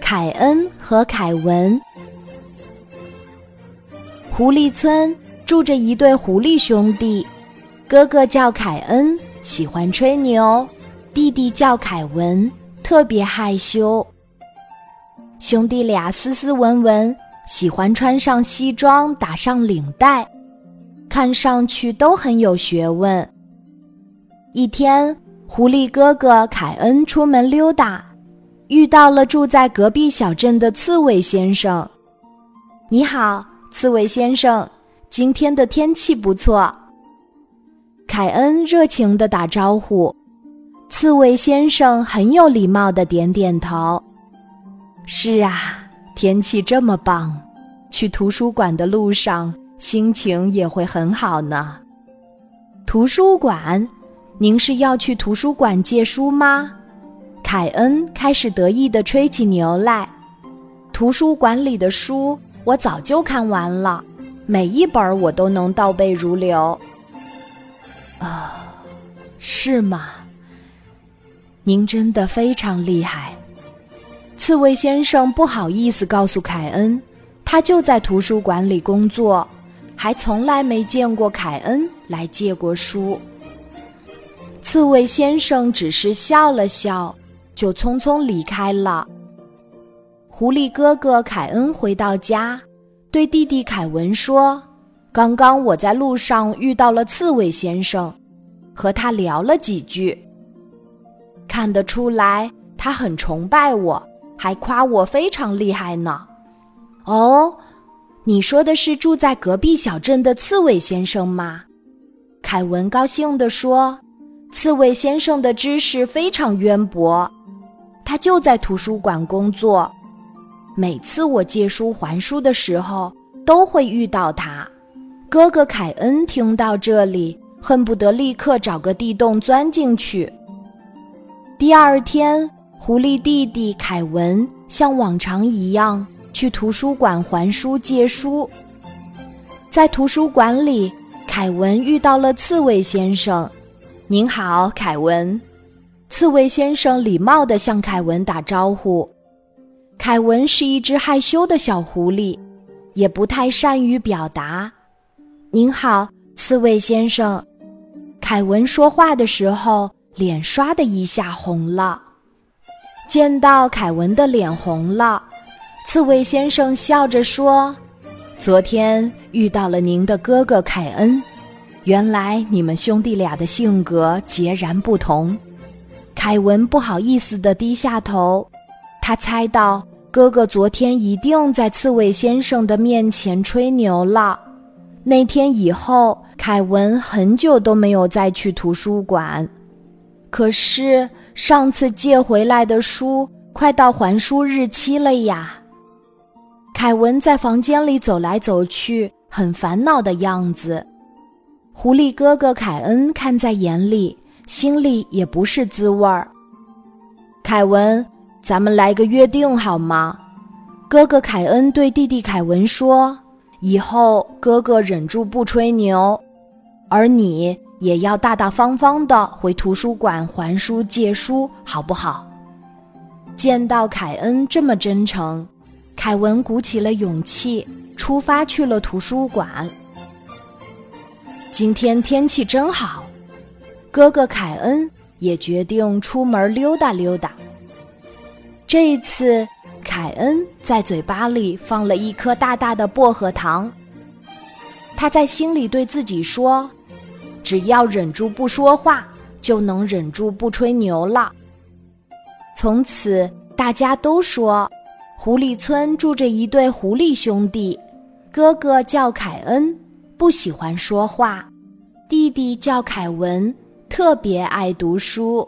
凯恩和凯文。狐狸村住着一对狐狸兄弟，哥哥叫凯恩，喜欢吹牛；弟弟叫凯文，特别害羞。兄弟俩斯斯文文，喜欢穿上西装，打上领带，看上去都很有学问。一天，狐狸哥哥凯恩出门溜达，遇到了住在隔壁小镇的刺猬先生。你好，刺猬先生，今天的天气不错。凯恩热情地打招呼，刺猬先生很有礼貌地点点头。是啊，天气这么棒，去图书馆的路上心情也会很好呢。图书馆。您是要去图书馆借书吗？凯恩开始得意地吹起牛来。图书馆里的书我早就看完了，每一本我都能倒背如流。啊，是吗？您真的非常厉害。刺猬先生不好意思告诉凯恩，他就在图书馆里工作，还从来没见过凯恩来借过书。刺猬先生只是笑了笑，就匆匆离开了。狐狸哥哥凯恩回到家，对弟弟凯文说：“刚刚我在路上遇到了刺猬先生，和他聊了几句。看得出来，他很崇拜我，还夸我非常厉害呢。”哦，你说的是住在隔壁小镇的刺猬先生吗？凯文高兴地说。刺猬先生的知识非常渊博，他就在图书馆工作。每次我借书还书的时候，都会遇到他。哥哥凯恩听到这里，恨不得立刻找个地洞钻进去。第二天，狐狸弟弟凯文像往常一样去图书馆还书借书。在图书馆里，凯文遇到了刺猬先生。您好，凯文。刺猬先生礼貌地向凯文打招呼。凯文是一只害羞的小狐狸，也不太善于表达。您好，刺猬先生。凯文说话的时候，脸唰的一下红了。见到凯文的脸红了，刺猬先生笑着说：“昨天遇到了您的哥哥凯恩。”原来你们兄弟俩的性格截然不同。凯文不好意思地低下头，他猜到哥哥昨天一定在刺猬先生的面前吹牛了。那天以后，凯文很久都没有再去图书馆。可是上次借回来的书快到还书日期了呀。凯文在房间里走来走去，很烦恼的样子。狐狸哥哥凯恩看在眼里，心里也不是滋味儿。凯文，咱们来个约定好吗？哥哥凯恩对弟弟凯文说：“以后哥哥忍住不吹牛，而你也要大大方方的回图书馆还书借书，好不好？”见到凯恩这么真诚，凯文鼓起了勇气，出发去了图书馆。今天天气真好，哥哥凯恩也决定出门溜达溜达。这一次，凯恩在嘴巴里放了一颗大大的薄荷糖。他在心里对自己说：“只要忍住不说话，就能忍住不吹牛了。”从此，大家都说，狐狸村住着一对狐狸兄弟，哥哥叫凯恩。不喜欢说话，弟弟叫凯文，特别爱读书。